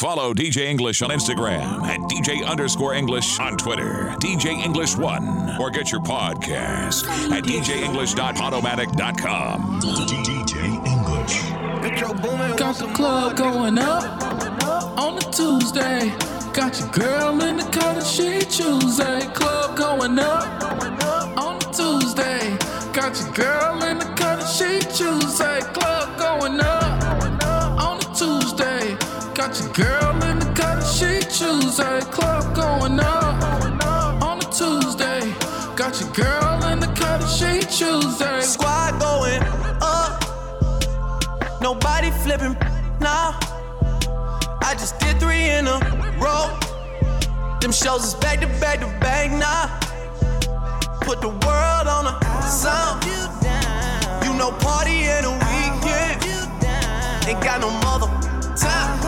Follow DJ English on Instagram at DJ underscore English on Twitter, DJ English One, or get your podcast at DJEnglish.podomatic.com. DJ English. Got the club going up on a Tuesday. Got your girl in the car she Tuesday. Club going up on a Tuesday. Got your girl in the car she Tuesday. Club Got your girl in the car she Tuesday. Club going up on a Tuesday. Got your girl in the car she Tuesday. Squad going up. Nobody flipping now. I just did three in a row. Them shows is back to back to back now. Put the world on a sound. You know, party in a weekend. Ain't got no mother time.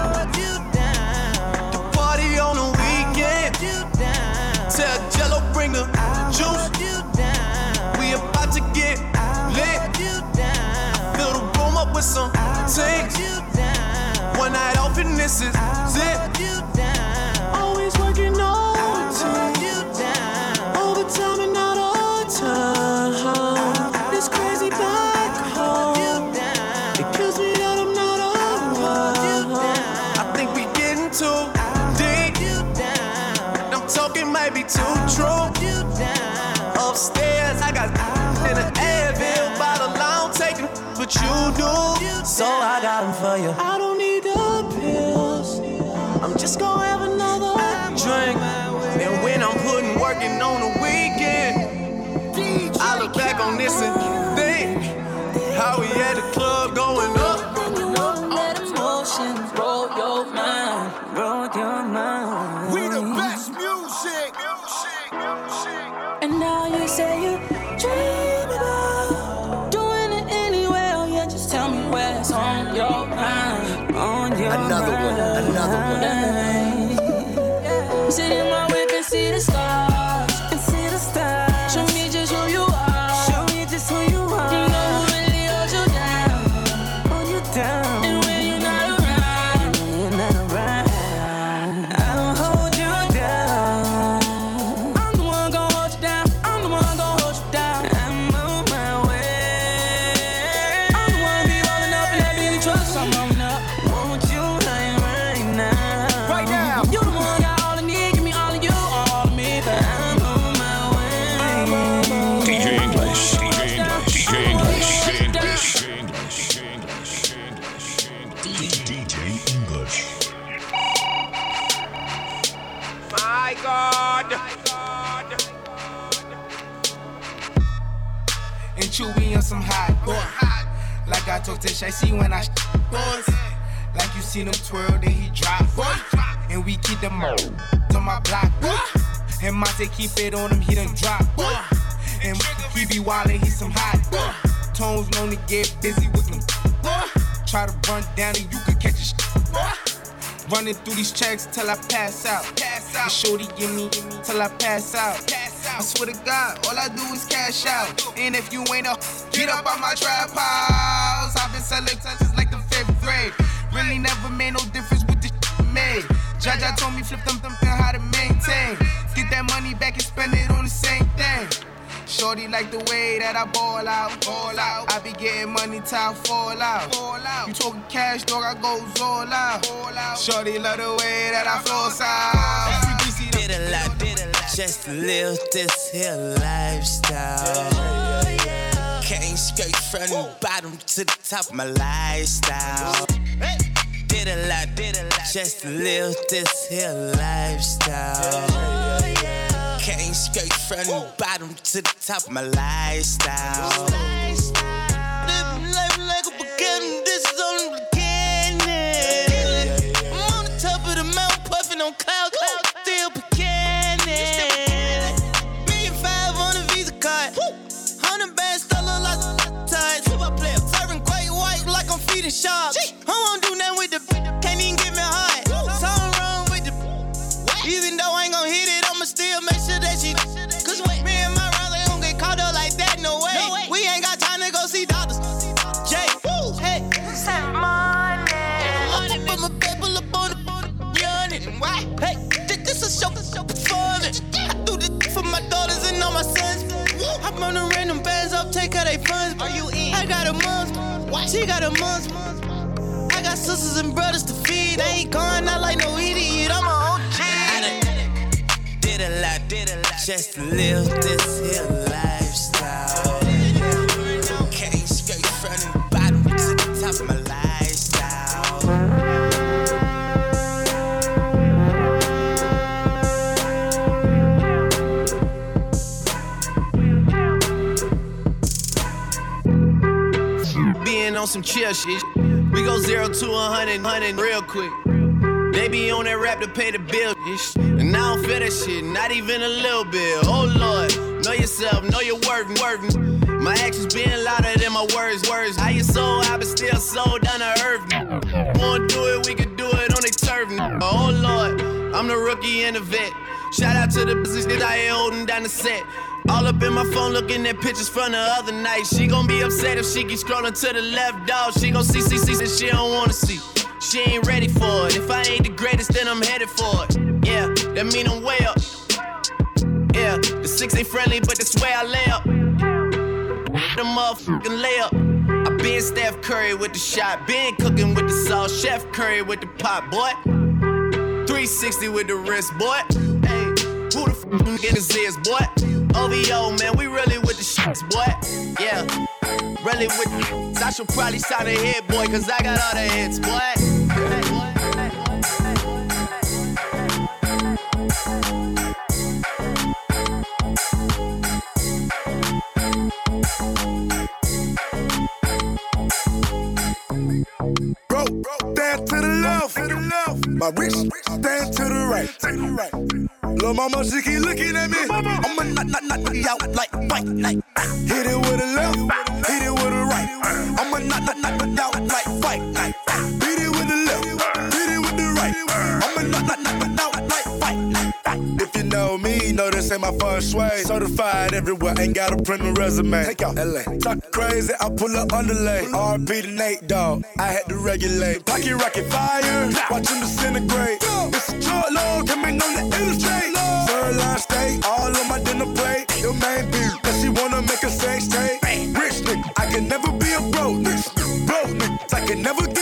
The party on the weekend. Tell Jello bring the juice. We about to get lit. Fill the room up with some things. One night off and this is it. So I got them for you. I don't need the pills. I'm just gonna have another drink. Another one, another Sit Like I see when I boys. Like you seen him twirl, then he drop. Boy. And we keep them on my block. Boy. And Monte keep it on him, he done drop. Boy. And he be wildin', he some hot. Boy. Tones known to get busy with them. Boy. Try to run down and you could catch a sh- Running through these checks till I pass out. Pass out. Shorty give me till I pass out. pass I swear to God, all I do is cash out. And if you ain't a get up on my been selling since like the fifth grade. Really never made no difference with the shit made. Jaja told me flip them, them, them how to maintain. Get that money back and spend it on the same thing. Shorty like the way that I ball out, ball out. I be getting money till I fall out, fall out. You talking cash, dog? I goes all out, all out. Shorty love the way that I flow out. Did a lot, did a lot. Just live this here lifestyle. Came straight from the bottom to the top of my lifestyle. Did a lot, did a lot. Just to live this here lifestyle. Came straight from the bottom to the top of my lifestyle. I got a month. She got a month. I got sisters and brothers to feed. I ain't going out like no idiot. I'm a OG. I done did a lot, did a lot just live this here lifestyle. Some chill shit. We go zero to a hundred, hundred real quick. They be on that rap to pay the bill, and I don't feel that shit, not even a little bit. Oh Lord, know yourself, know your worth, worth. My actions being louder than my words, words. How you so I but still so down to earth? Wanna do it, we can do it on the turf. Oh Lord, I'm the rookie and the vet. Shout out to the business that I ain't holding down the set. All up in my phone looking at pictures from the other night. She gon' be upset if she keep scrolling to the left, dog. She gon' see, see, see, that she don't wanna see. She ain't ready for it. If I ain't the greatest, then I'm headed for it. Yeah, that mean I'm way up. Yeah, the six ain't friendly, but that's where I lay up. The motherfucking layup. I been Steph Curry with the shot, been cooking with the sauce, Chef Curry with the pot, boy. 360 with the wrist, boy. Hey, who the f nigga this is, boy? OVO, man, we really with the shits, boy. Yeah, really with the I should probably sign a hit, boy, cause I got all the hits, boy. Bro, the left, to the left. My wrist stand to the right, to the right. Lil' mama, she keep looking at me. I'ma knock, knock, knock, knock you out like fight night. Hit it with a left, my first way. Certified everywhere, ain't got a print a resume. Take out LA. Talk crazy, I pull up underlay. RP to Nate, dog. I had to regulate. Pocket rocket fire, watch him disintegrate. It's a short load, coming on the illustrate. Third line steak, all on my dinner plate. Your main beat, cause she wanna make a sex tape. Rich nigga, I can never be a broke nigga. Broke nigga, I can never get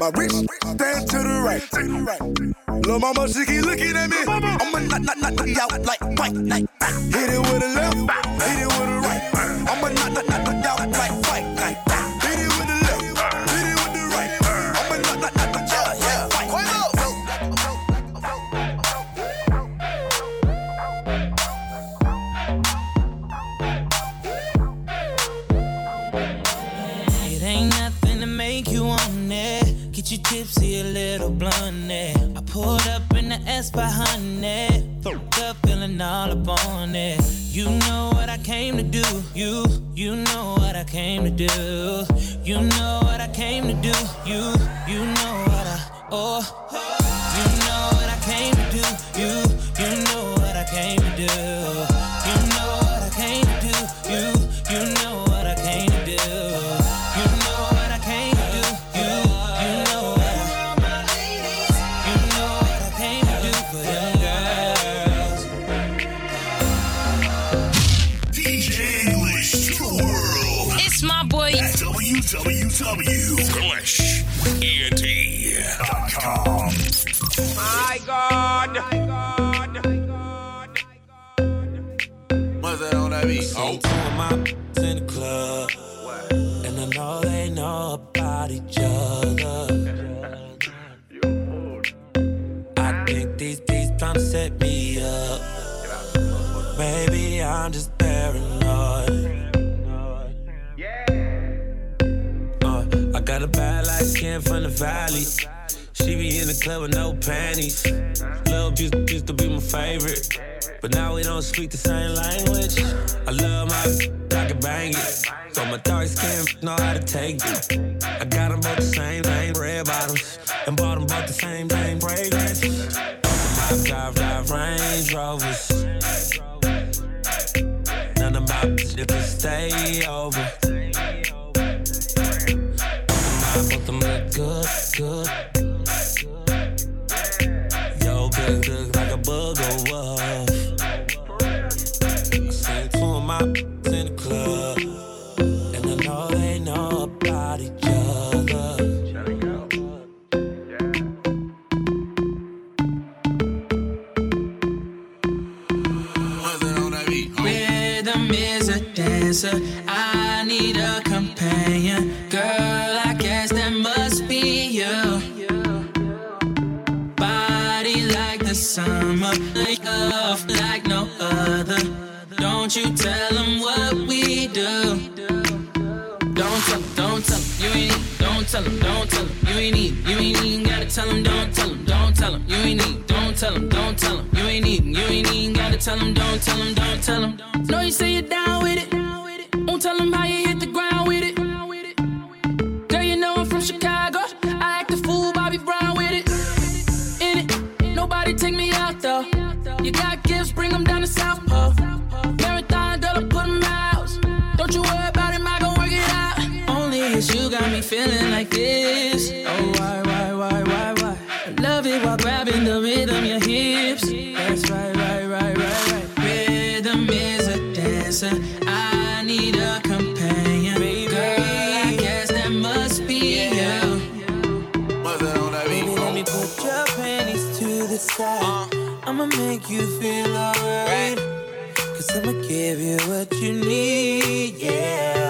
My wrist stand to the right. Lil' mama, she keep looking at me. I'ma knock, knock, knock, knock out like fight night. Ah. Hit it with a left, hit it with the behind it. Up, feeling all up on it. You know what I came to do. You, you know what I came to do. You know what I came to do. You, you know what I, oh. You know what I came to do. You, you know what I came to do. www.ent.com. My God. What's that on that beat? Oh. Two of my in the club, and I know they know about each other. I think these beats trying to set me up. Maybe I'm just from the valley. She be in the club with no panties. Lil' used, used to be my favorite. But now we don't speak the same language. I love my, I can bang it. So my dark skin know how to take it. I got them both the same thing, red bottoms. And bought them both the same thing, fragrance. My drive, drive Range Rovers. None of my bitches stay over. A dancer. I need a companion. Girl, I guess that must be you. Body like the summer, like love like no other. Don't you tell them what we do. Don't tell don't tell you ain't don't tell don't tell you ain't need, you ain't even gotta tell 'em, don't tell 'em, don't tell 'em, you ain't need, don't tell don't tell you ain't need, you ain't even gotta tell tell 'em, don't tell tell 'em, don't tell 'em. Know you say you're down with it, won't tell tell 'em how you hit the ground with it. Girl, you know I'm from Chicago, I act a fool, Bobby Brown with it. In it, nobody take me out though. You got gifts, bring 'em down to South Pole. Make you feel alright. Cause I'ma give you what you need, yeah.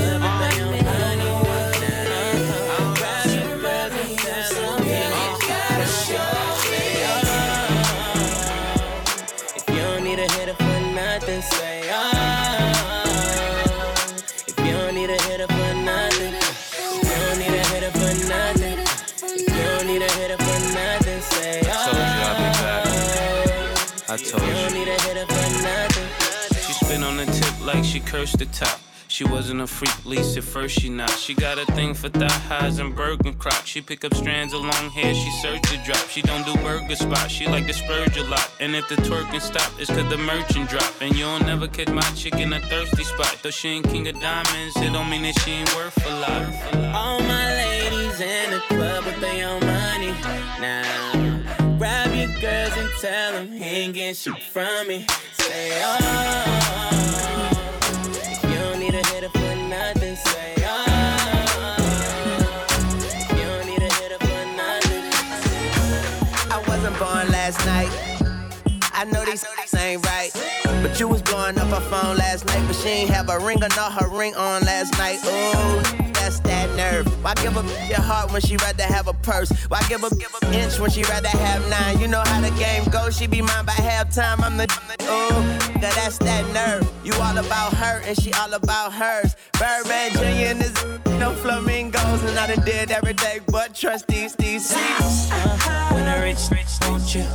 I told you don't need a hitter for nothing. She spit on the tip like she cursed the top. She wasn't a freak, least at first she not. She got a thing for thigh highs and Bergen crop. She pick up strands of long hair, she search to drop. She don't do burger spots, she like to splurge a lot. And if the twerking stop, it's cause the merchant drop. And you'll never catch my chick in a thirsty spot. Though she ain't king of diamonds, it don't mean that she ain't worth a lot. All my ladies in the club with their own money. Now, grab your girls and tell them he ain't getting shit from me. Say, oh. You don't need a for nothing, say, oh. You don't need a for nothing. I wasn't born last night. I know these ain't right. But you was blowing up her phone last night, but she ain't have a ring or not her ring on last night. Ooh, that's that nerve. Why give a your heart when she rather have a purse? Why give a give a inch when she rather have nine? You know how the game goes. She be mine by halftime. I'm the ooh, that's that nerve. You all about her and she all about hers. Birdman Jr. and this no flamingos, and I done did every day but trust these these seats. When I rich, rich, don't you?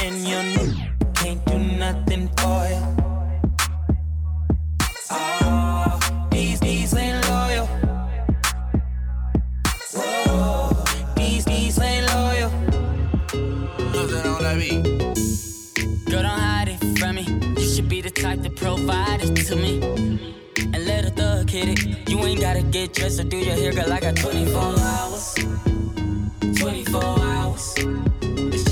And you can't do nothing for you. Oh, ah, these, ain't loyal. Whoa, these, ain't loyal. Girl, don't hide it from me. You should be the type to provide it to me. And let a thug hit it. You ain't gotta get dressed or do your hair, girl. I got 24 hours. 24 hours. It's just me and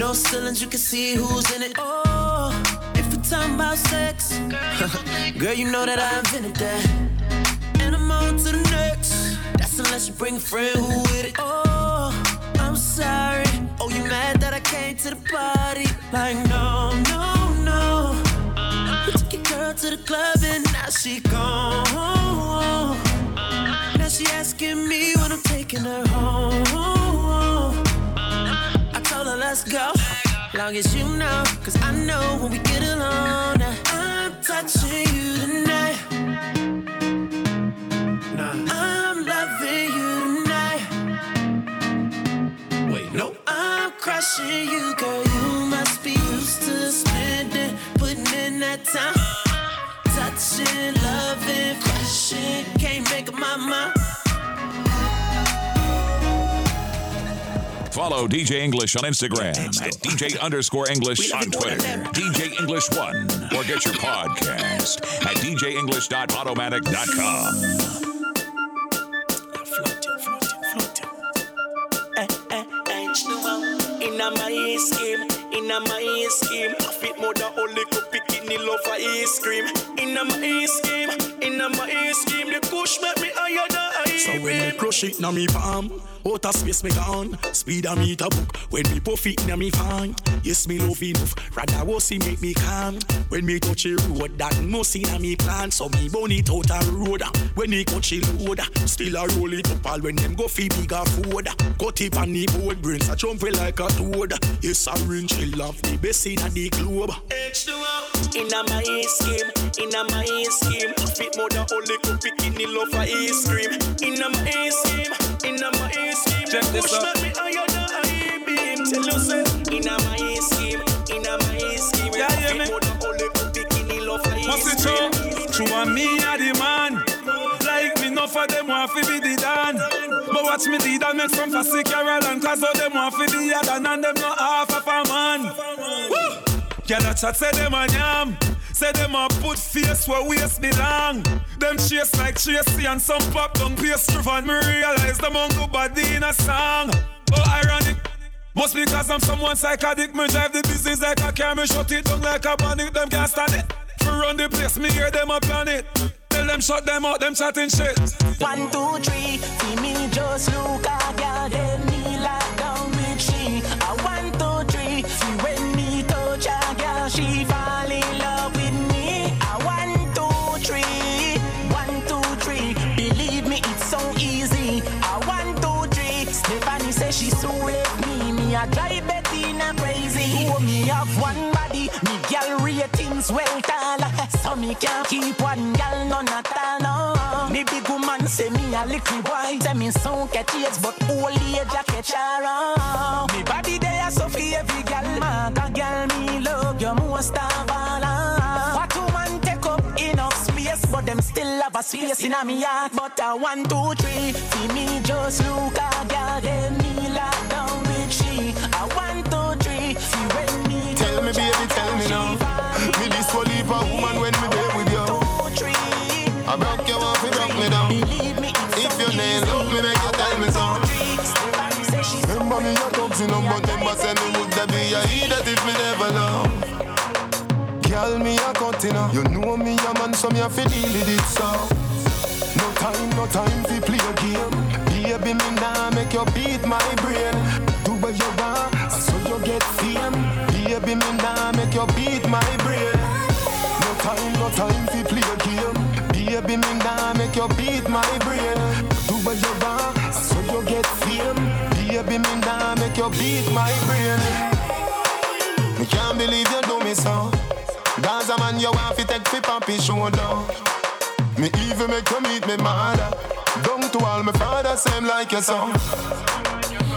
No ceilings, you can see who's in it. Oh, if we're talking about sex, girl, you know that I invented that. And I'm on to the next. That's unless you bring a friend who with it. Oh, I'm sorry. Oh, you mad that I came to the party? Like, no, no, no. You took your girl to the club and now she gone. Now she asking me long as you know, cause I know when we get alone. I'm touching you tonight. I'm loving you tonight. Wait, no, I'm crushing you, girl. You must be used to spending, putting in that time. Touching, loving, crushing, can't make up my mind. Follow DJ English on Instagram at DJ underscore English on Twitter, DJ English One, or get your podcast at DJEnglish.podomatic.com. Inna my scheme, inna my scheme. I fit more than only could pick in love for ice cream. Inna my scheme, inna my scheme. The push make me higher than I So when me crush it na me palm, outer space me gone. Speed a meter book when me puff it na me fan. Yes me love enough, rather was see make me calm. When me touch a road that no see na me plan, so me burn it out a road. When me touch a load, still a roll it up all when them go fi bigger food. Cut it on the board, brains a jump like a toad. Yes I ring chill love the best in the globe. H2O. Inna my scheme, inna my scheme. Fit more than only could pick in the love for ice cream. Inna my scheme, inna my scheme. Check this out. make me I beam. Tell you say, inna my scheme, inna my scheme. Yeah, I yeah, fit me. more than only could pick in the love for What's ice it true? True and me a the man. Like me, no for them want fi be the dan. But watch me the dan make some fussy Carol and cause all them want fi be a dan and them not half of a man. Woo! Girl a chat say them a yam. Say them a put face where waist belong. Them chase like Tracy and some pop down pastry and me realize them on go body in a song. Oh ironic. Must be cause I'm someone psychotic. Me drive the business like a car, me shut it down like a bandit. Them can't stand it. For run the place, me hear them a plan it. Tell them shut them out, them chatting shit. One, two, three, see me just look a girl, then me like down with she. Ratings well taller, so me can't keep one girl none at all. No. Me big woman say me a little boy, say me so catch age, but old age a catch her on. Me body there so for every girl, man, a girl me love you most of all. What woman take up enough space, but them still have a space in a me heart. But a one, two, three, see me just look a girl, then me lock down with she. A one, two, three, see when me Tell me, baby, tell me now. A woman when me there with you. I broke you off, you broke me down. If your name love me, make you tell me so. Remember me, your thugs in them, but them a say me would that be a idiot if me never love. Girl, me a continue. You know me a man, so me a fi deal with it so. No time, no time fi play a game. Baby, me nah make you beat my brain. Do what you want, so you get fame. Baby, me nah make you beat my brain. Time, no time fi play a game. Baby, me nah make you beat my brain. Do what you want, so you get fame. Baby, me nah make you beat my brain. Me can't believe you do me so. Gaza man, you want fi take fi papi shoulder. Me even make you meet me mother. Down to all my father, same like your son.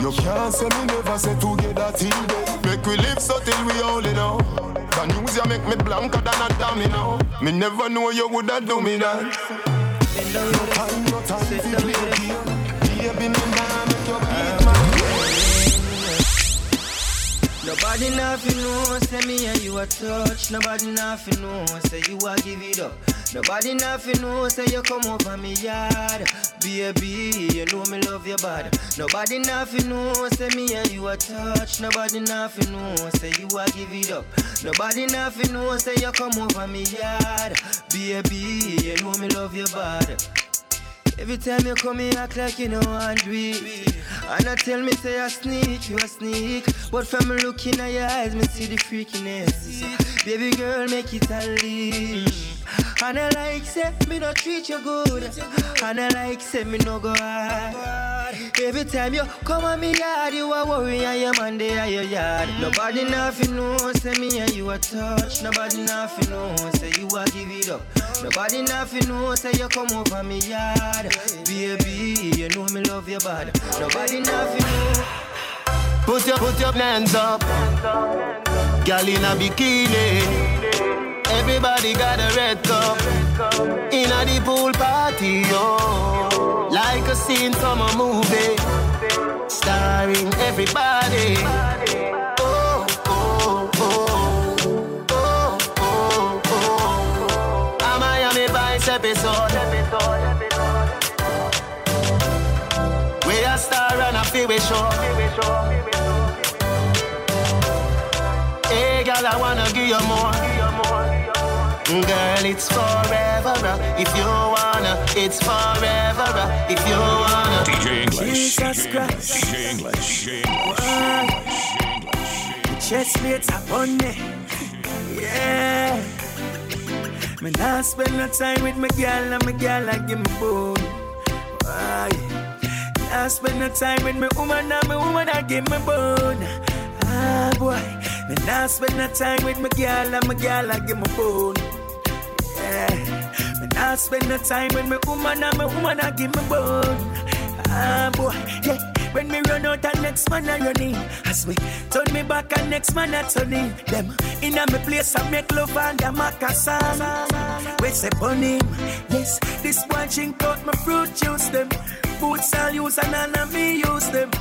You can't say me never say together till day. Make we live so till we all it know. The news you make me blanker than a dummy now. Me never know you woulda do me that. No time, no time fi play game. Baby, me nah Nobody nothing know, say me and you a touch. Nobody nothing know, say you a give it up. Nobody nothing know, say you come over me yard. Baby, you know me love you bad. Nobody nothing know, say me and you a touch. Nobody nothing know, say you a give it up. Nobody nothing know, say you come over me yard. Baby, you know me love you bad. Every time you come here, act like you know I do it. And I tell me, say I sneak, you a sneak. But from looking at your eyes, me see the freakiness. Baby girl, make it a unleash. And I like say me no treat you good. And I like say me no go hard. Every time you come on me yard, you are worry your man they are your yard. Nobody nothing know, say me and you a touch. Nobody nothing know, say you a give it up. Nobody nothing know, say you come over me yard. Baby, you know me love you bad. Nobody nothing know. Put your put your hands up, girl in a bikini. Everybody got a red cup in a the pool party, yo. Like a scene from a movie, starring everybody. Oh, oh, oh, oh, oh, oh. A Miami Vice episode. A star and a feel we show. Hey, girl, I wanna give you more. Girl, it's forever. uh, If you wanna, it's forever. uh, If you wanna. DJ English. Jesus Christ. DJ English. Chest plates upon me. Yeah. Me not spend no time with my girl and my girl I give me bone. Why? Not spend no time with my woman and my woman I give me bone. Ah boy. Me not spend no time with my girl and my girl I give me bone. Yeah. Me not spend no time with my woman and my woman I give me bone. Ah boy. Yeah. When me run out and next man I run in As me turn me back and next man I turn in Them in a me place I make love and a macassan We say him Yes, this one drink out my fruit juice them Boots I'll use and none me use them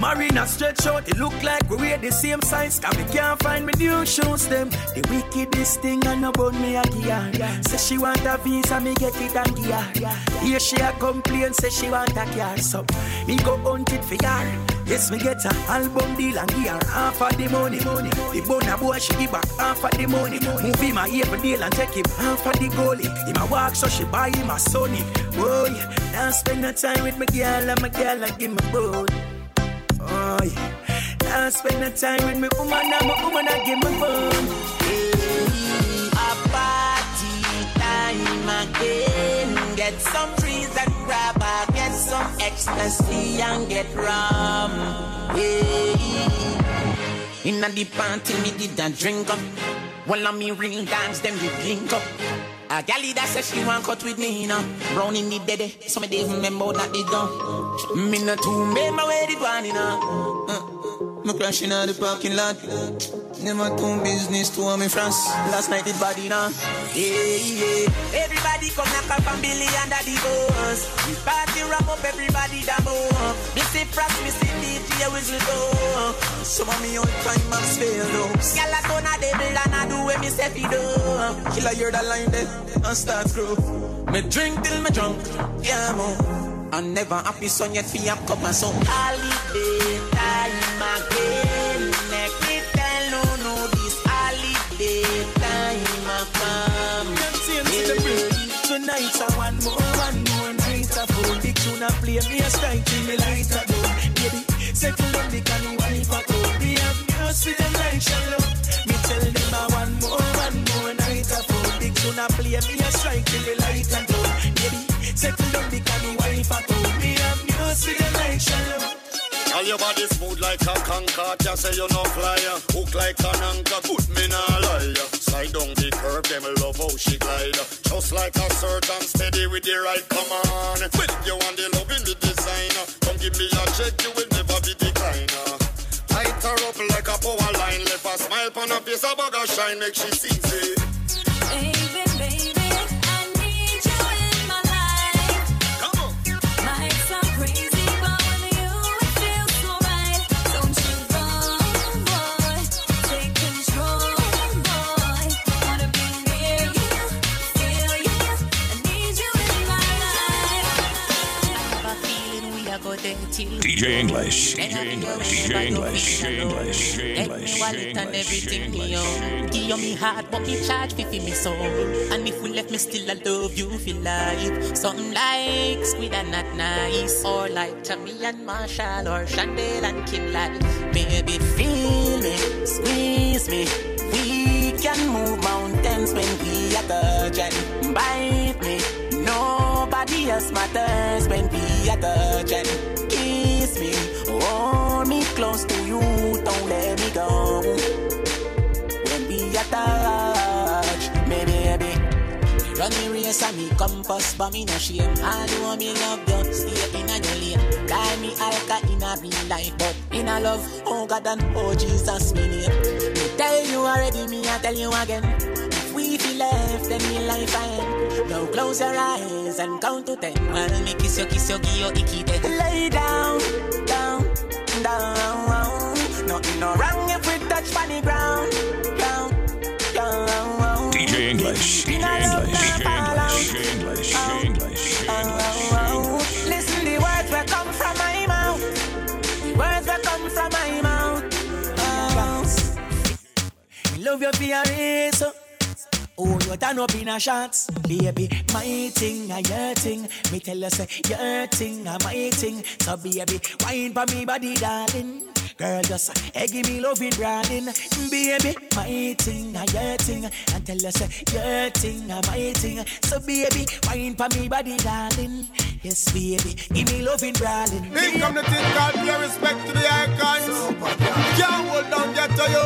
Marina stretch out, it look like we wear the same size Cause we can't find me new shoes them. The wickedest thing and about me a gear Say she want a visa, me get it and gear Yeah. Here she a complain, say she want a car. So me go hunt it for her Yes, me get a album deal and her half of the money money. The bona boy she give back half of the money. Move him a even deal and take him half of the goalie. Him a walk so she buy him a Sony. Boy, now spend no time with my girl and my girl and give me both Oh yeah. Now spend the time with me woman and my woman I give me fun. A party time again. Get some trees and grab her. Get some ecstasy and get rum. Yeah. Inna the party, me did a drink up. While I me ring dance, them we link up. A galley that says she want cut with me, you know. Brown in the dead, some of them remember that they done. Me not too my way the one, you know. Uh, me crashing out the parking lot. Never do business to me France. Last night it body now. Yeah, yeah. Everybody come knock up and Billy under the bus. We party wrap up everybody that move. Missy Frost, Missy DJ whistle go. Some of me old time I'm spelled up. Gyal a a devil and I do what me say fi do. Killer hear that line there and start grow. Me drink till me drunk, yeah mo. I'm never happy son yet fi up cup and so. Holiday time again. Make me tell no no this holiday time a come. Tonight I want more, one more night I phone Big tune I play me a strike till me light a down Baby, settle down the can you wipe a coat. Me have news for them like shallow. Me tell them I want more, one more night I phone Big tune I play me a strike till me them like All your body smooth like a conker, just say you no flyer. Hook like an anchor, put me na lie. Slide down the curve, them love how she glide. Just like a certain steady with the right command. When you want the love in the designer, come give me a check, you will never be decliner. Light her up like a power line, left a smile on her face, a of shine, make she see it. DJ English. DJ English. DJ English. DJ English. DJ English. wallet and everything me own. Give you me heart, but me charge fi fi me soul. And if we left me still, I love you for life. Something like squid and not nice, or like Tommy and Marshall, or Chandel and Kim like. Baby, feel me, squeeze me. We can move mountains when we are touching. Bite me, nobody else matters when we are touching. Kiss me, hold me close to you, don't let me go. When we touch, me baby. Run me race and me compass, but me no shame. I know me love you, stay in a your lane. Call me alka in a real life, but in a love, oh God and oh Jesus, me name. Me tell you already, me I tell you again. We feel left, then me life end. Now close your eyes and count to ten. While me kiss you, kiss you, give you icky. Lay down, down, down. Nothing no wrong if we touch funny ground, down, down. DJ English. DJ English. DJ English. DJ English. DJ English. Love you for your reason. Oh, you done up in a shots, baby. My thing, a your thing. Me tell you say your thing, a my thing. So baby, wine for me body, darling. Girl, just hey, give me love it, darling. Baby, my thing, a your thing. And tell you say your thing, a my thing. So baby, wine for me body, darling. Yes, baby, give me love it, darling. Here come the thing called pay respect to the icons. Can't hold down get to you.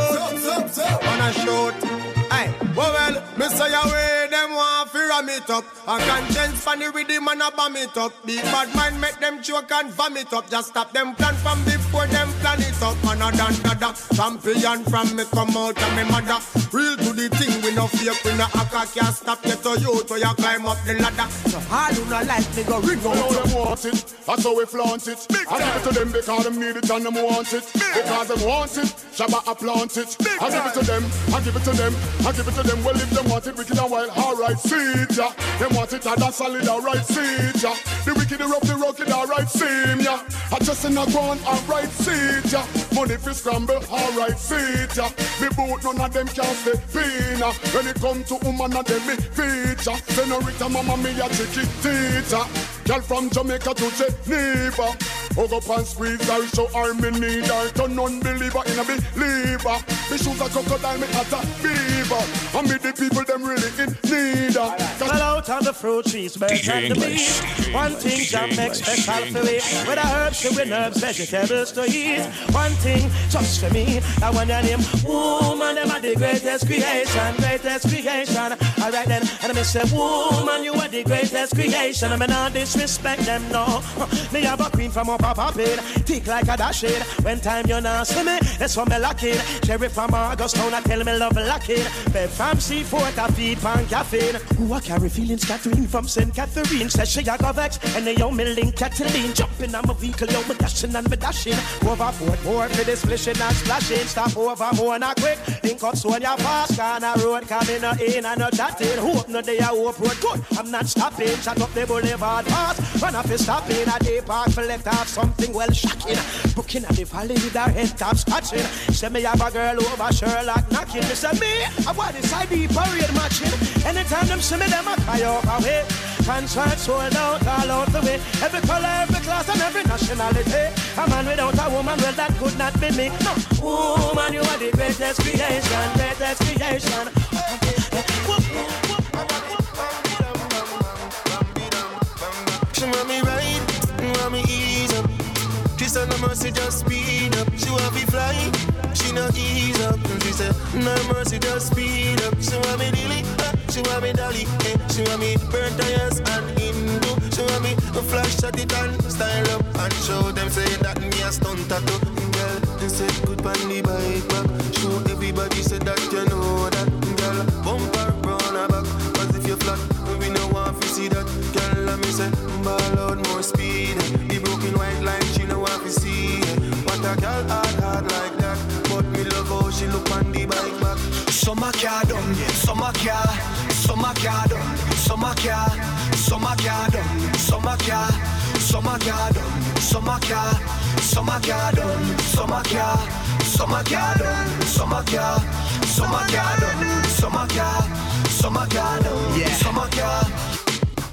On a shoot. Aye, well, well, say away, them want fi ram it up. A conscience funny with them and a bomb it up. Big bad mind make them choke and vomit up. Just stop them plan from before them plan it up. And a dan dada, champion from me come out of me mother. Real to the thing, we no fake, we no hacker. Can't stop get to you, to you climb up the ladder. So all who no like me go ring You know them want it, that's how we flaunt it. I give it to them because them need it and them want it. Because them want it, Shabba I plant it. I give it to them, I give it to them, I give it to them. Well, if them want it wicked and wild, alright, see it, yeah. Them want it, and that's solid, alright, see it, yeah. The wicked, the rough, the rugged, alright, seem, yeah. I just in a ground, alright, see it, yeah. Money fi scramble, alright, see it, yeah. Me boot, none of them can stay pina. When it come to woman, and them me feature. Senorita, mama, me a chicky teacher. Girl from Jamaica to Geneva. Hug up and squeeze her, show her me need her. Turn unbeliever in a believer. Me shoes a crocodile, me hat a beaver. And me the people them really in need her. Well, out on the fruit trees, birds DJ and the English. bees. One thing DJ Jam makes special for me. With the herbs, with herbs, vegetables to eat. One thing just for me. I want your name. Woman, them are the greatest creation, greatest creation. Alright then, and I say, woman, you are the greatest creation. I mean, not disrespect them, no. Me have a queen from up a poppin', thick like a dash it. When time you not see me, that's when me lock it. Cherry from Augustown, I tell me love lock it. Bed from C4, I feed pan caffeine. Who I carry feelings, Catherine from St. Catherine. Says she a vex, and they owe me link Cataline. Jumping on my vehicle, yo, me dashing and me dashing. Overboard, more for this splishing and splashing. Stop over more not quick. Link up so fast, corner road coming in and no chatting. Hope no day I hope road good. I'm not stopping. Shut up the boulevard Run off is stopping at the park, select off something well shocking. Booking at the valley with her head top scratching. Say me have a girl over Sherlock knocking. Me say me, I want this ID parade matching. Anytime them see me, them a cry off away. Concert sold out all out the way. Every color, every class, and every nationality. A man without a woman, well that could not be me. No, woman, you are the greatest creation, greatest creation. She Her no mercy, just speed up. She want me fly, she no ease up. She said, no mercy, just speed up. She want me dilly, uh, she want me dolly. Eh. She want me burnt tires and Hindu. She want me to flash at it and style up and show them say that me a stunt tattoo. Girl, they said good on the bike back. Show everybody say that you know that. Girl, bumper round her back. Cause if you flat, she look on the bike back. Summer car done, summer car, summer car done, summer car, summer car done, summer car, Summer car done, summer car, summer car done, summer car, summer car done, summer car, summer car done, summer car, summer car done, yeah. summer car.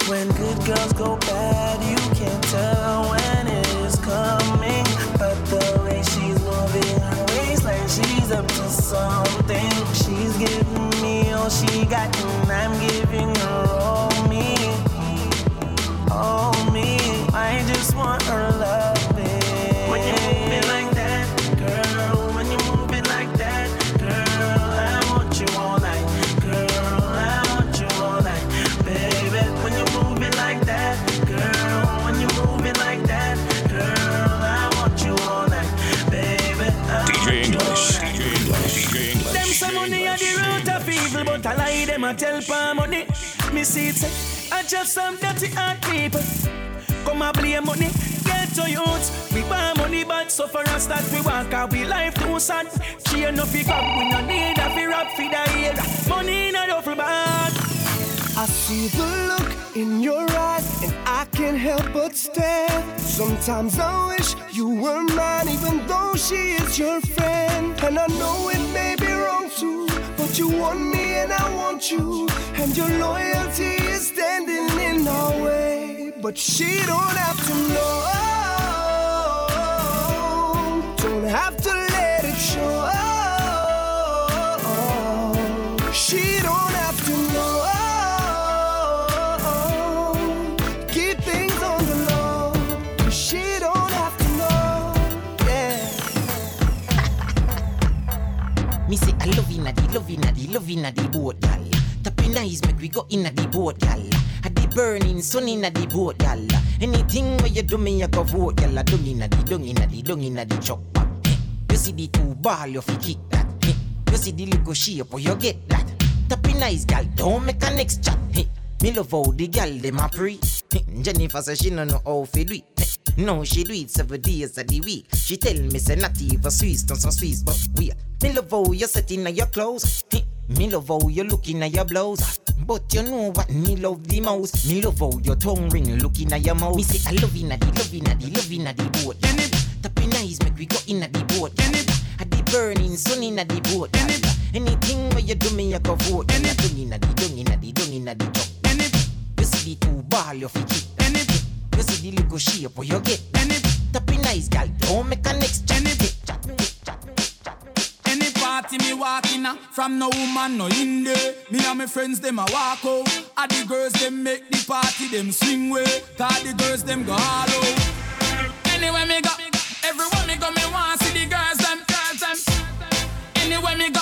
When good girls go bad, you can't tell when she's up to something. She's giving me all she got, and I'm giving her all me. All me. I just want her the root of evil, but I lie them tell for money. Me see it I just some dirty people. Come money, get to youth. We buy money, but us that we walk out, we life too sad. Enough we grab, we no need a rap fi the ear. Money in a duffel bag. I see the look in your eyes, and I can't help but stare. Sometimes I wish you were mine, even though she is your friend. And I know it may be wrong too, but you want me and I want you, and your loyalty is standing in our way. But she don't have to know, don't have to let it show. I love inna the love inna the love inna the boat, gal. Tapping eyes make we go inna the boat, gal. At the burning sun inna the boat, gal. Anything where you do me, I go vote, gal. Dung inna the dung inna the dung inna the chop back. You see the two ball, you fi kick that. You see the little shape, you get that. Tapping eyes, gal. Don't make a next chat. Me love how the gal dem a pre. Jennifer say she no know how fi do it. No, she do it seven days of the week. She tell me say not even Swiss, not some Swiss, but we. Me love how you setting on your clothes. Me love how you looking at your blouse. But you know what me love the most? Me love how your tongue ring looking at your mouth. Me say I love inna the love inna the love inna the boat. Tapping eyes make we go inna the boat. At the burning sun inna the boat. Anything where you do me, I go vote. Dung inna the dung inna the dung inna the truck. You see the two ball you fi kick. You see the little shape where you get. Tapping eyes, gal, don't make a next chat. Any party me walk in a, from no woman no in there. Me and my friends them a walk out. And the girls them make the party them swing way. Cause the girls them go all out. Anywhere me go, everywhere me go me want see the girls them, girls them. Anywhere me go,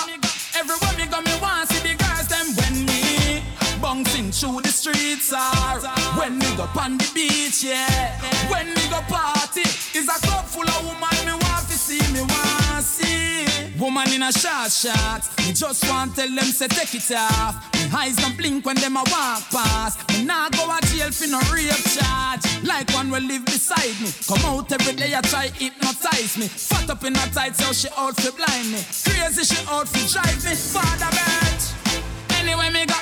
through the streets or when me go on the beach, yeah. When me go party, is a club full of woman me want to see me want to see. Woman in a short shot, me just want tell them say take it off. Me eyes don't blink when them a walk past. Me nah go a jail for no rape charge. Like one will live beside me. Come out every day I try hypnotize me. Fat up in a tight so she out for blind me. Crazy she out for drive me. Father bird. Anyway me go,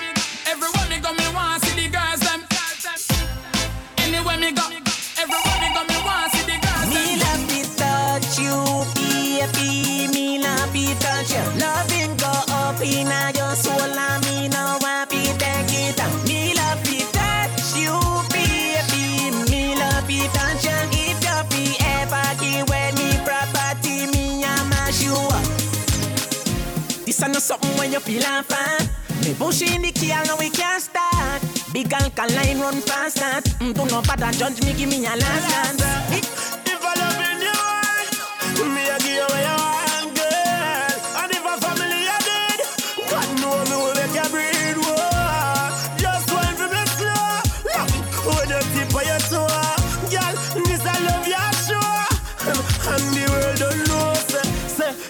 This a no something when you feel I'm fine. Me push in the key, and we can't start. Big alkaline run fast, that. Mm, do no bother judge me, give me a last chance. If I love heart, me a give you what you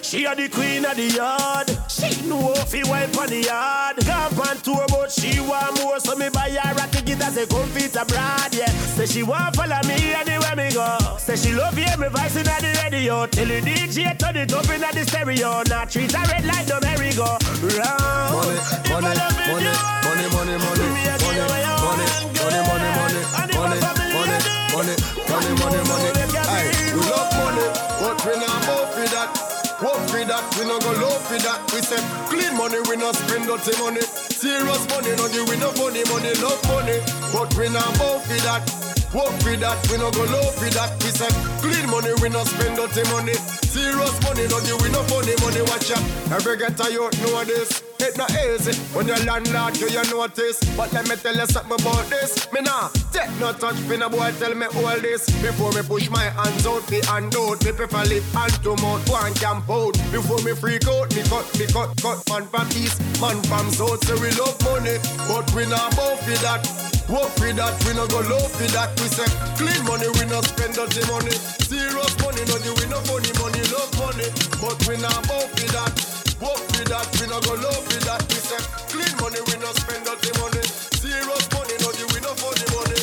She a the queen of the yard. She know if he wipe on the yard. Camp on tour, but she want more, so me buy her a ticket as a fit abroad. Yeah, say she want follow me anywhere me go. Say she love hear me voice inna the radio. Tell the DJ turn it up inna the stereo. Now treat her red like the merry go round. Money, money, money, money, money, money, money, money, money, money, money, money, money, money, money, money. Aye, we love money, but we not for that, we no go low for that. We say clean money, we no spend dirty money. Serious money, no give we no funny money, love money, but we not both for that. Work for that, we no go low for that. We say clean money, we no spend dirty money. Serious money, no give we no funny money. Watch out, every get a youth know this. It not easy when your landlord give you notice. But let me tell you something about this. Me nah take no touch pin a boy tell me all this. Before me push my hands out, me hand out. Me prefer lip and to mouth, one camp out. Before me freak out, me cut, me cut, cut. Man from east, man from south. Say we love money, but we not both for that. Work for that, we no go low for that. We say clean money, we no spend dirty money. Serious money, no do we no funny money, love money, but we not both for that. Work for that, we no go low for that. We say clean money, we no spend dirty money. Serious money, no do we no funny money.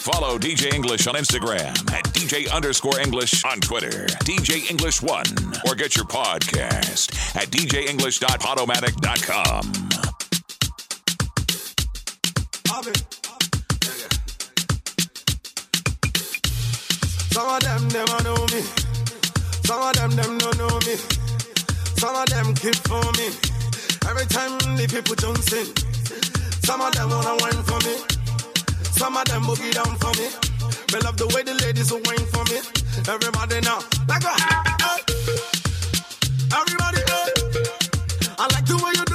Follow DJ English on Instagram at DJ underscore English on Twitter, DJ English One, or get your podcast at DJEnglish.podomatic.com. Some of them, I know me. Some of them, them don't know me. Some of them keep for me. Every time the people jumps in. Some of them wanna wine for me. Some of them boogie down for me. Me love the way the ladies will wine for me. Everybody now, like a hey. Everybody, hey. I like the way you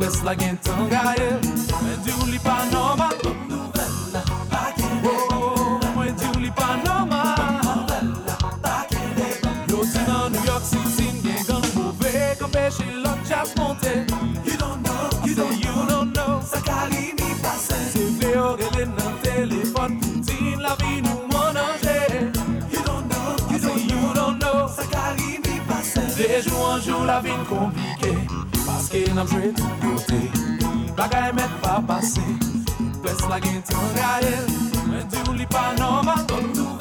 pres la gen tanga ye Mwen di ou li pa normal Kom nouvel la pa kene Mwen di ou li pa normal Kom nouvel la pa kene Yo ti nan New York City gen gang mouve Kom peche lak jazz monte. You don't know, you don't know, you don't know. Sakali mi pase. Se vle orele nan telefon Poutine la vi nou mon anje You don't know, you don't know, you don't know Sakali mi pase De jou anjou la vin komplike. Paske nan jwe tou kote Bagay men pa pase. Ples la gen tan gade Mwen di ou li pa normal. Ton tou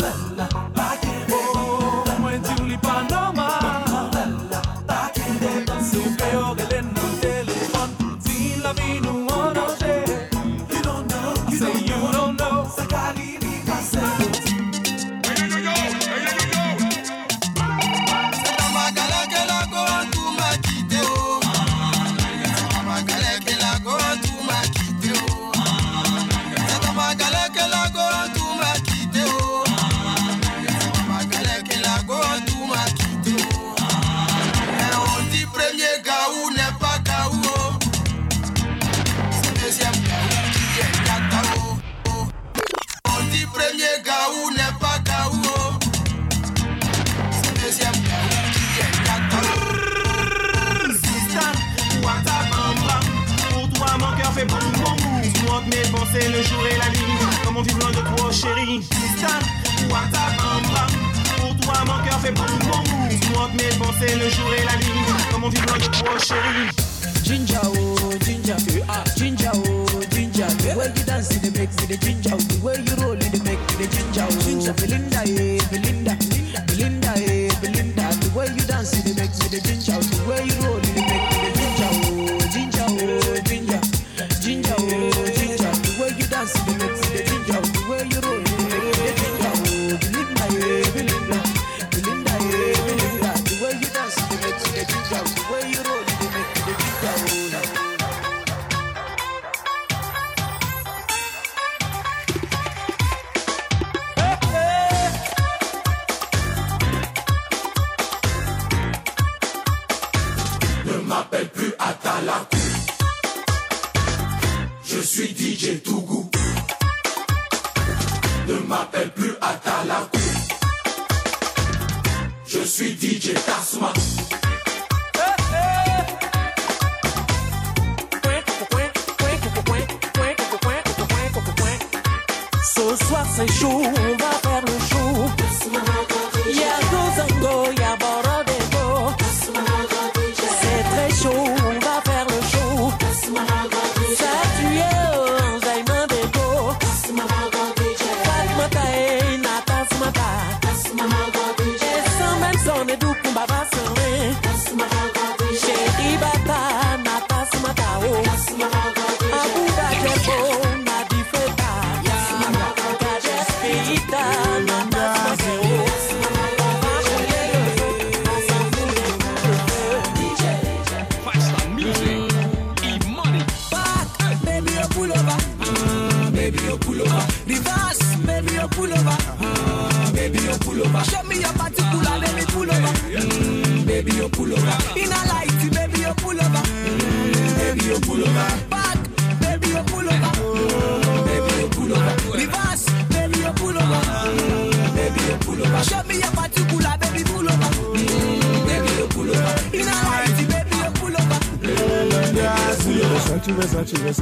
je suis DJ Tougou. Ne m'appelle plus Atalakou. Je suis DJ Tasma. Ce soir c'est chaud,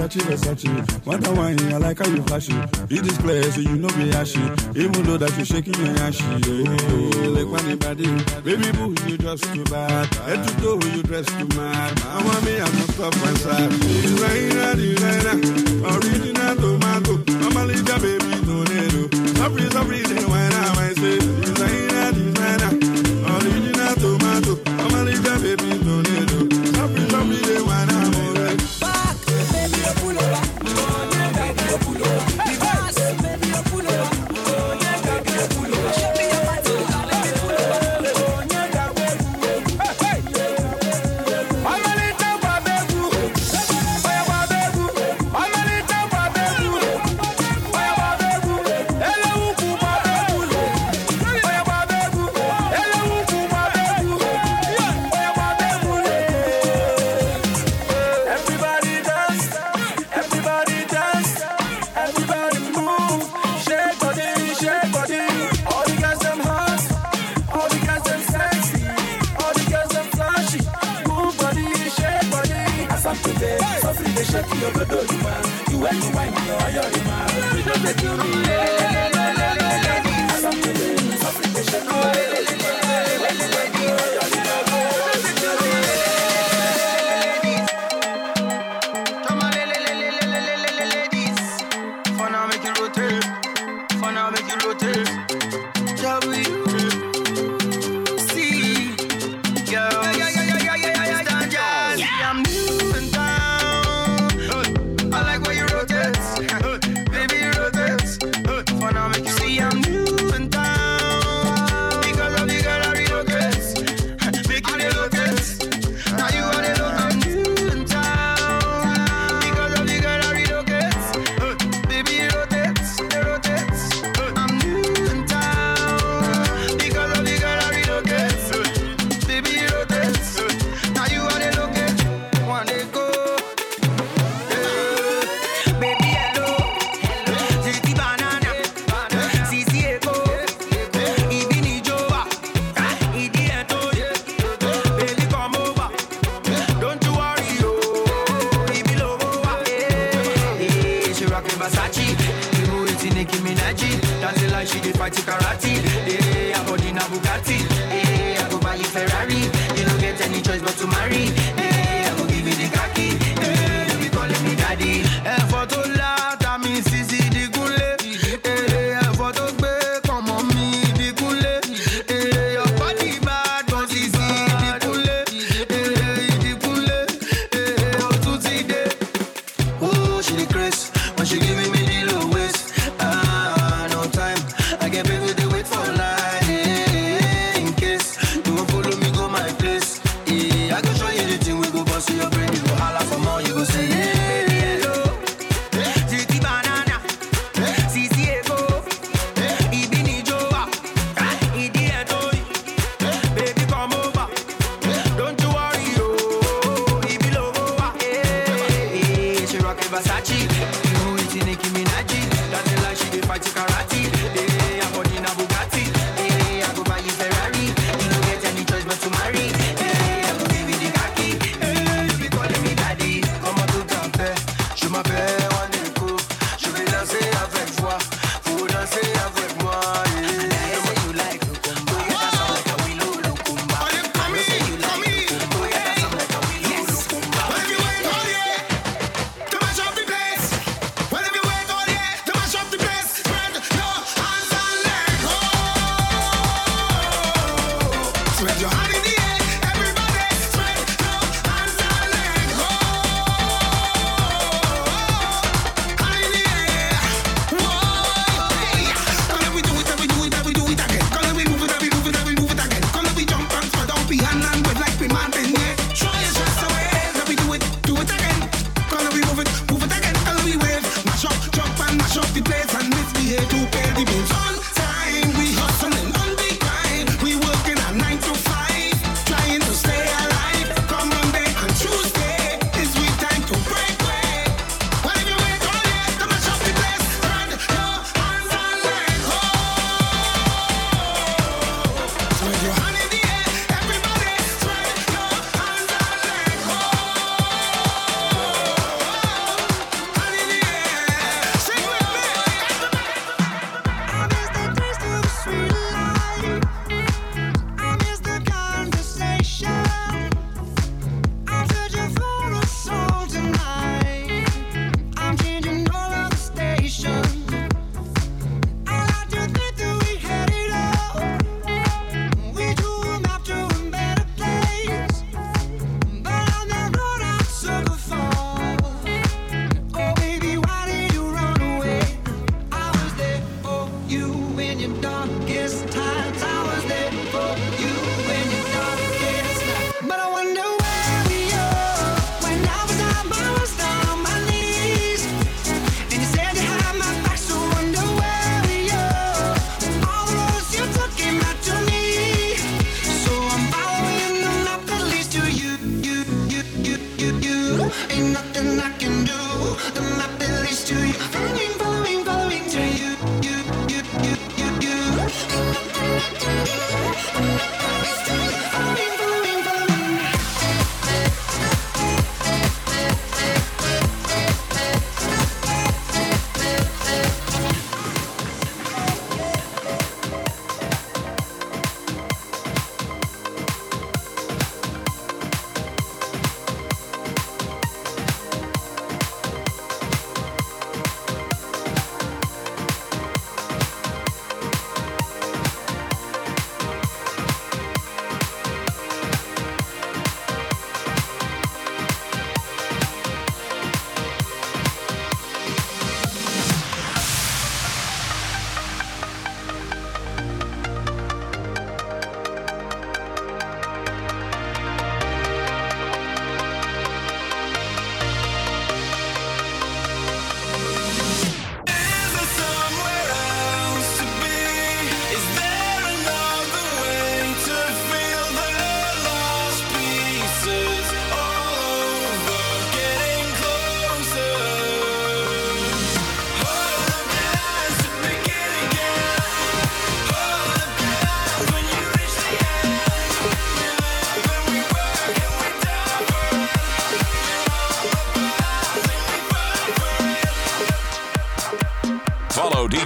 What I want a I like how you flashy. You clear, so you know be ashy. Even though that you shaking your ashy. Yeah, like when anybody, baby boo, you dress too bad. Head to who you dress too mad. I want me, I'm not stop myself. Designer, designer, original.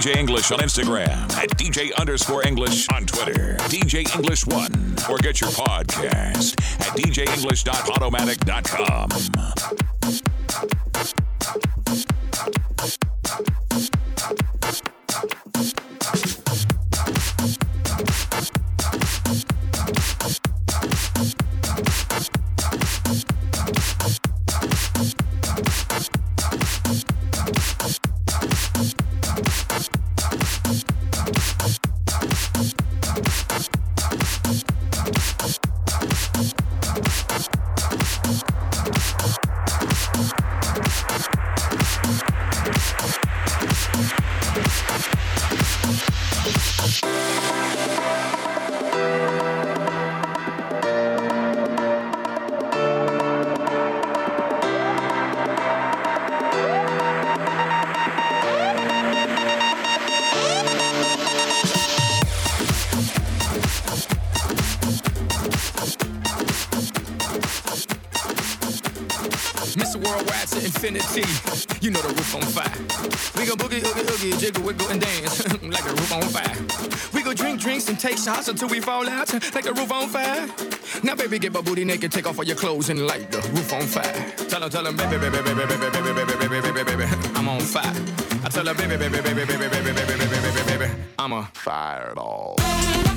DJ English on Instagram, at DJ underscore English on Twitter, DJ English One, or get your podcast at DJEnglish.podomatic.com. shots until we fall out like the roof on fire. Now, baby, get my booty naked, take off all your clothes and light the roof on fire. Tell 'em, tell 'em, baby, baby, baby, baby, baby, baby, baby, baby, baby, baby, I'm on fire. I tell her, baby, baby, baby, baby, baby, baby, baby, baby, baby, baby, I'm a. Fireball.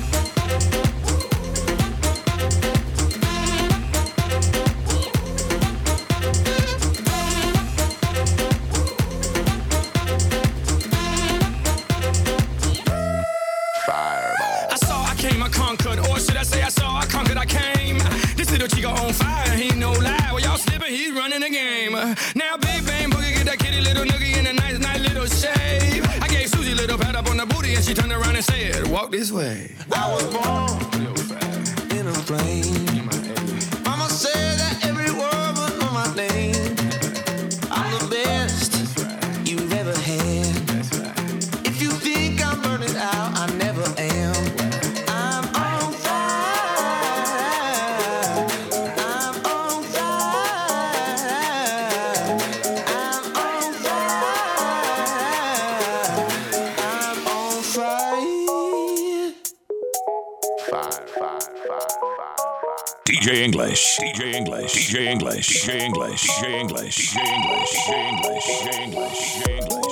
English, English, English, English, English, English, English.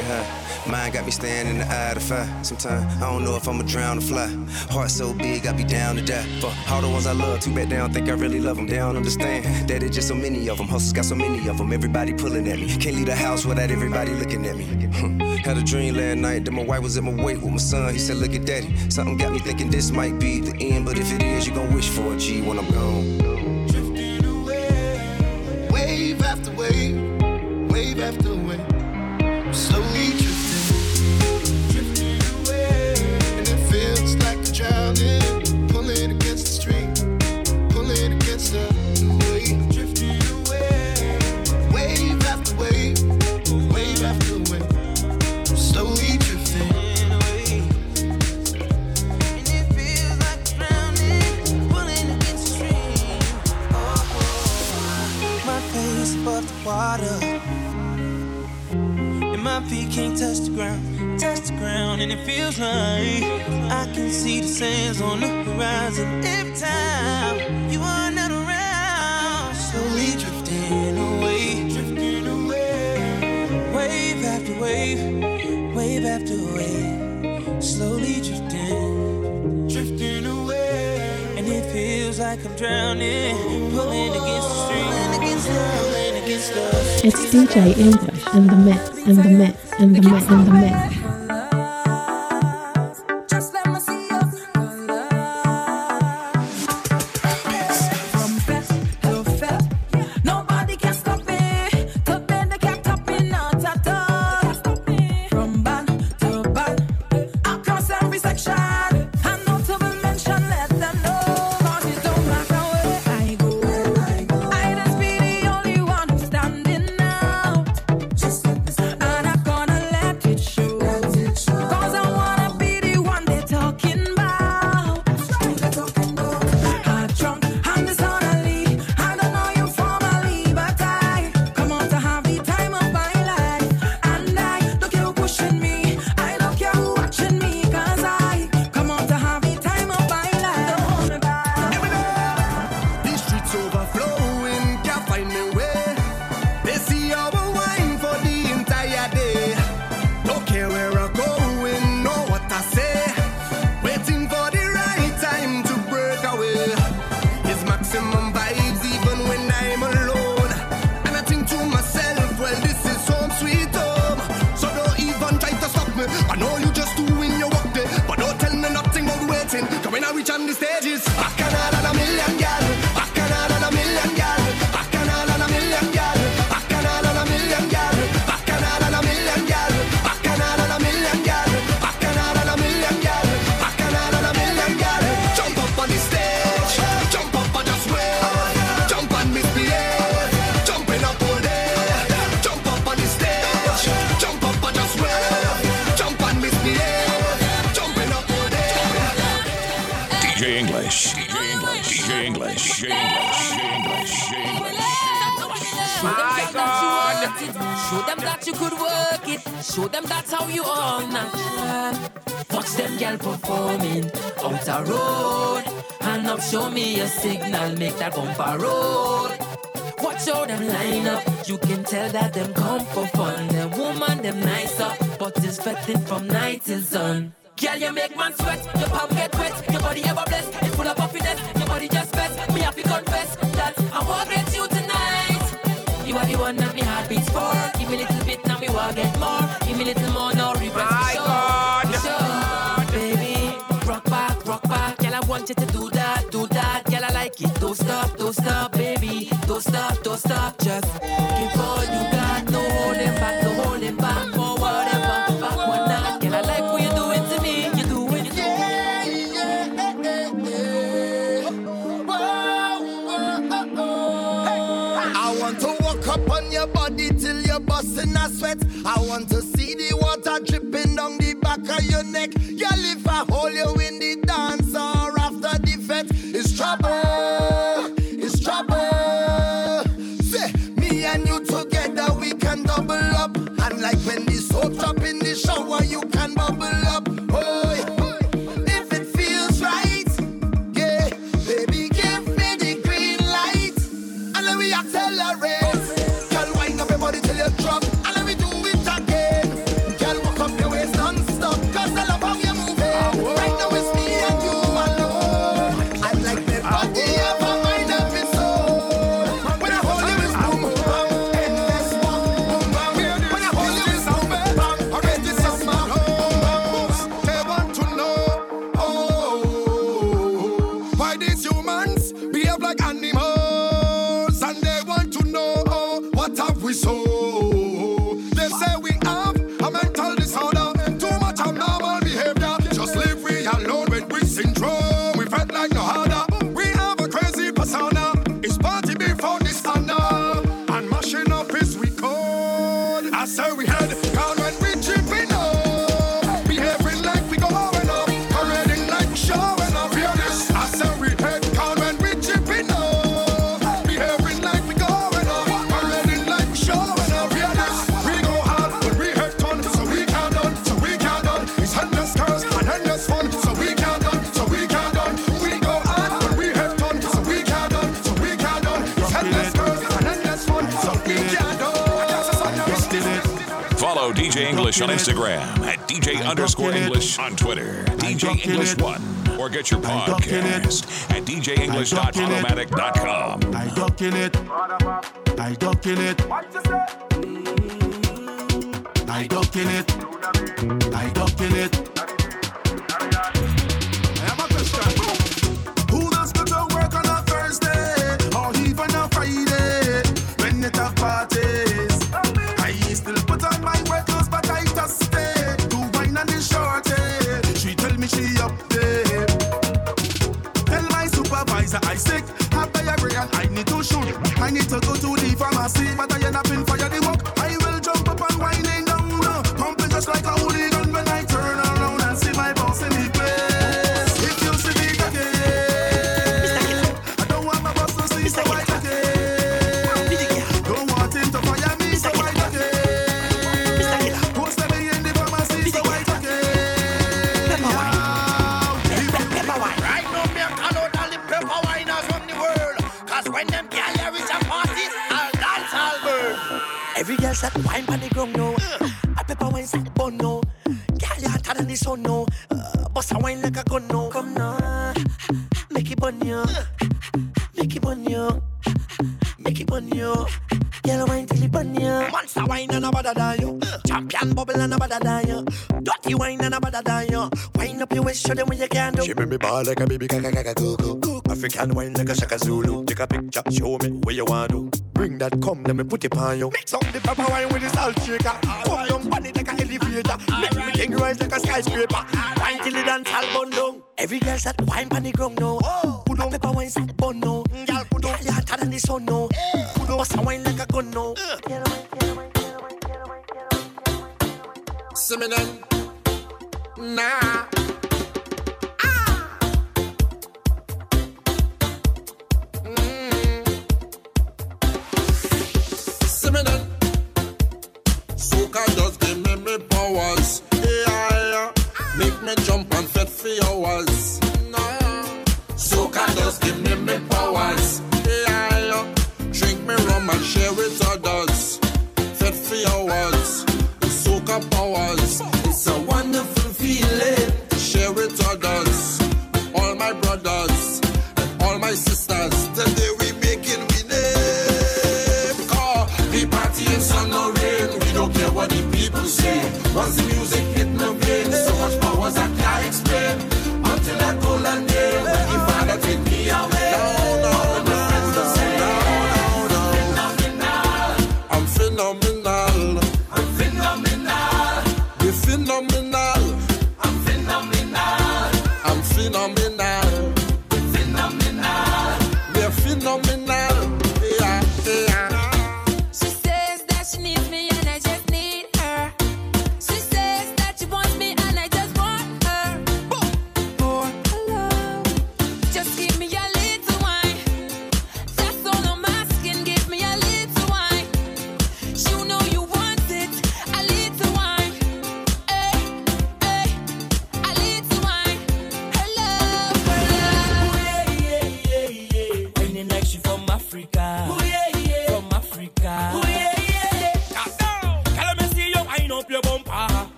Huh? Mine got me standing in the eye the fire. Sometimes I don't know if I'ma drown or fly. Heart so big, I be down to die. For all the ones I love, too bad they don't think I really love them. They don't understand that it's just so many of them. Hustles got so many of them. Everybody pulling at me. Can't leave the house without everybody looking at me. Had a dream last night that my wife was at my wake with my son. He said, Look at daddy. Something got me thinking this might be the end. But if it is, you gon' wish for a G when I'm gone. Wave after wave, wave after feels like drowning, pulling the mainstream. Oh, my face above the water, and my feet can't touch the ground, touch the ground. And it feels right. I can see the sands on the horizon. Every time away, slowly drifting, drifting away. And it feels like I'm drowning, pulling against the stream, It's DJ Ambush and the Met, and the Met, and the Met, and the Met. And the Met. that bumper road. Watch how them line up. You can tell that them come for fun. Them woman, them nicer, but it's vetting from night till sun. Girl, you make man sweat. house a sweat. I want to see the water dripping down the back of your neck. Girl, if on Instagram at DJ I'm underscore English it. on Twitter, DJ English it. 1. or get your podcast at DJEnglish.podomatic.com. I ducking it. I ducking it. I'm sick, have diarrhea, and I need to shoot. I need to go to the. ball like a baby kaka kaka coco. African wine like a shaka Zulu. Take a picture, show me what you want to. Bring that cum, let me put it on you. Mix up the pepper wine with the salt shaker. Come down, pan it like a elevator. Make me thing rise like a skyscraper. Wine till it dance all bundle. Every girl said wine pan the ground now. Oh. Put on pepper wine sack bun now. Mm, girl put on your hotter than the sun now. Put on bust wine like a gun now. Uh. Seminan. Nah. runs the music.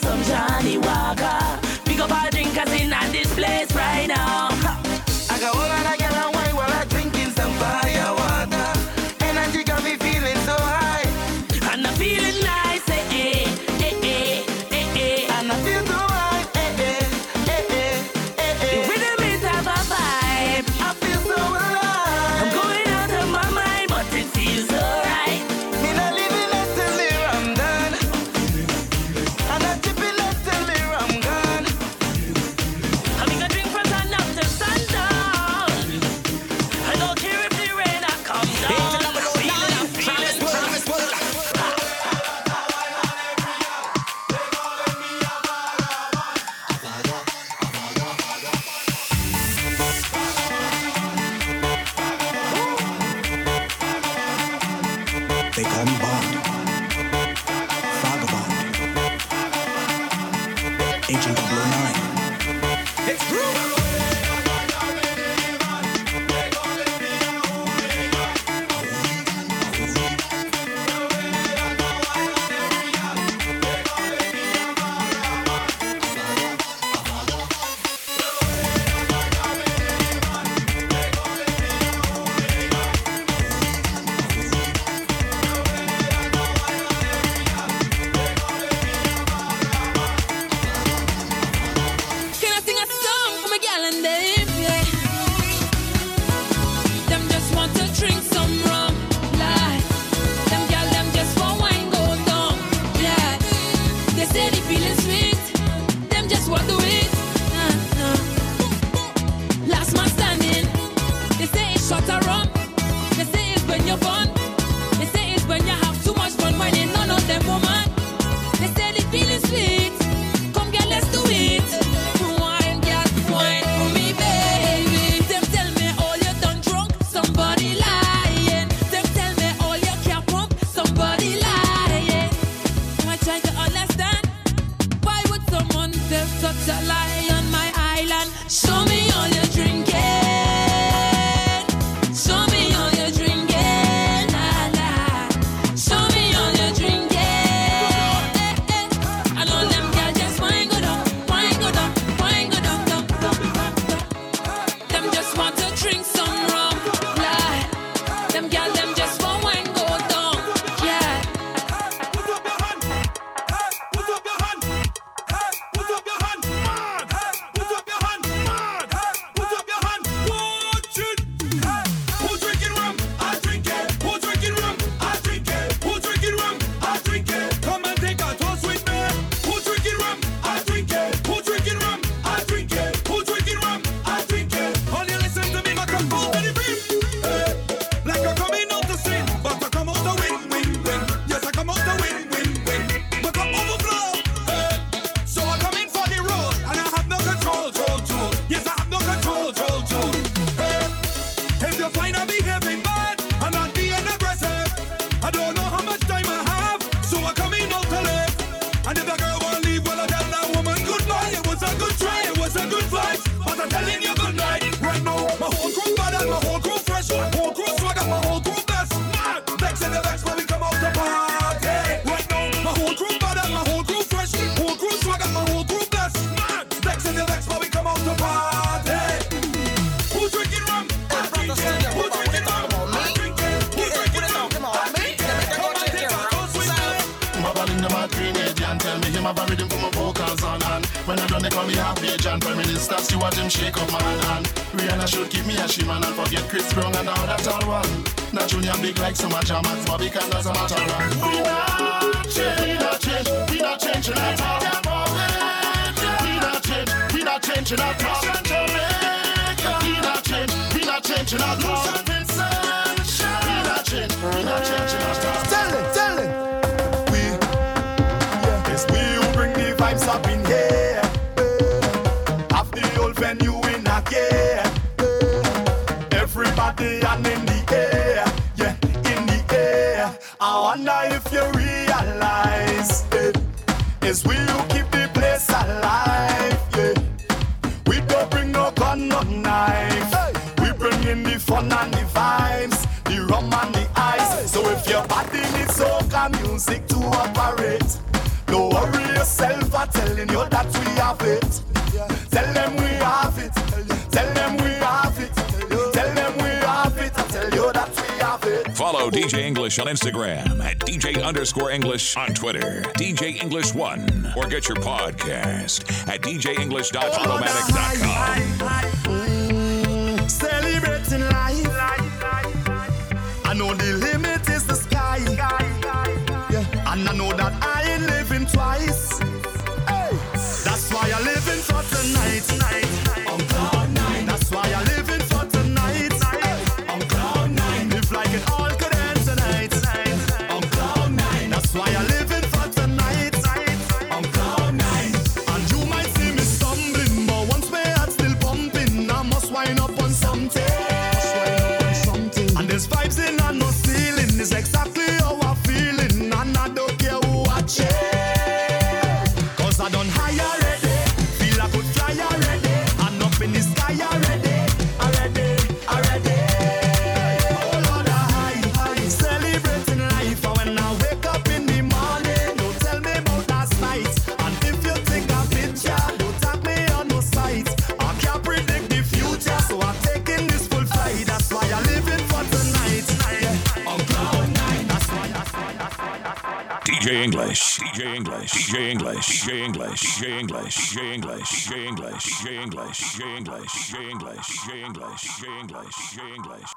some Johnnie Walker. Pick up our drinkers in at this place right now. We'll keep the place alive. Yeah. We don't bring no gun, no knife. Hey. We bring in the fun and the vibes, the rum and the ice. Hey. So if your body needs soca music to operate, don't worry yourself. I'm telling you that we have it. Yeah. Tell them we have it. Tell them we have. Follow DJ English on Instagram at DJ underscore English on Twitter, DJ English One, or get your podcast at djenglish.podomatic.com. Mm, celebrating life. I know the limit is the sky. Yeah. And I know that I ain't living twice. Hey. That's why I'm living for tonight. DJ English. DJ English. DJ English. DJ English. DJ English. DJ English. DJ English. DJ English. DJ English. DJ English. DJ English. DJ English.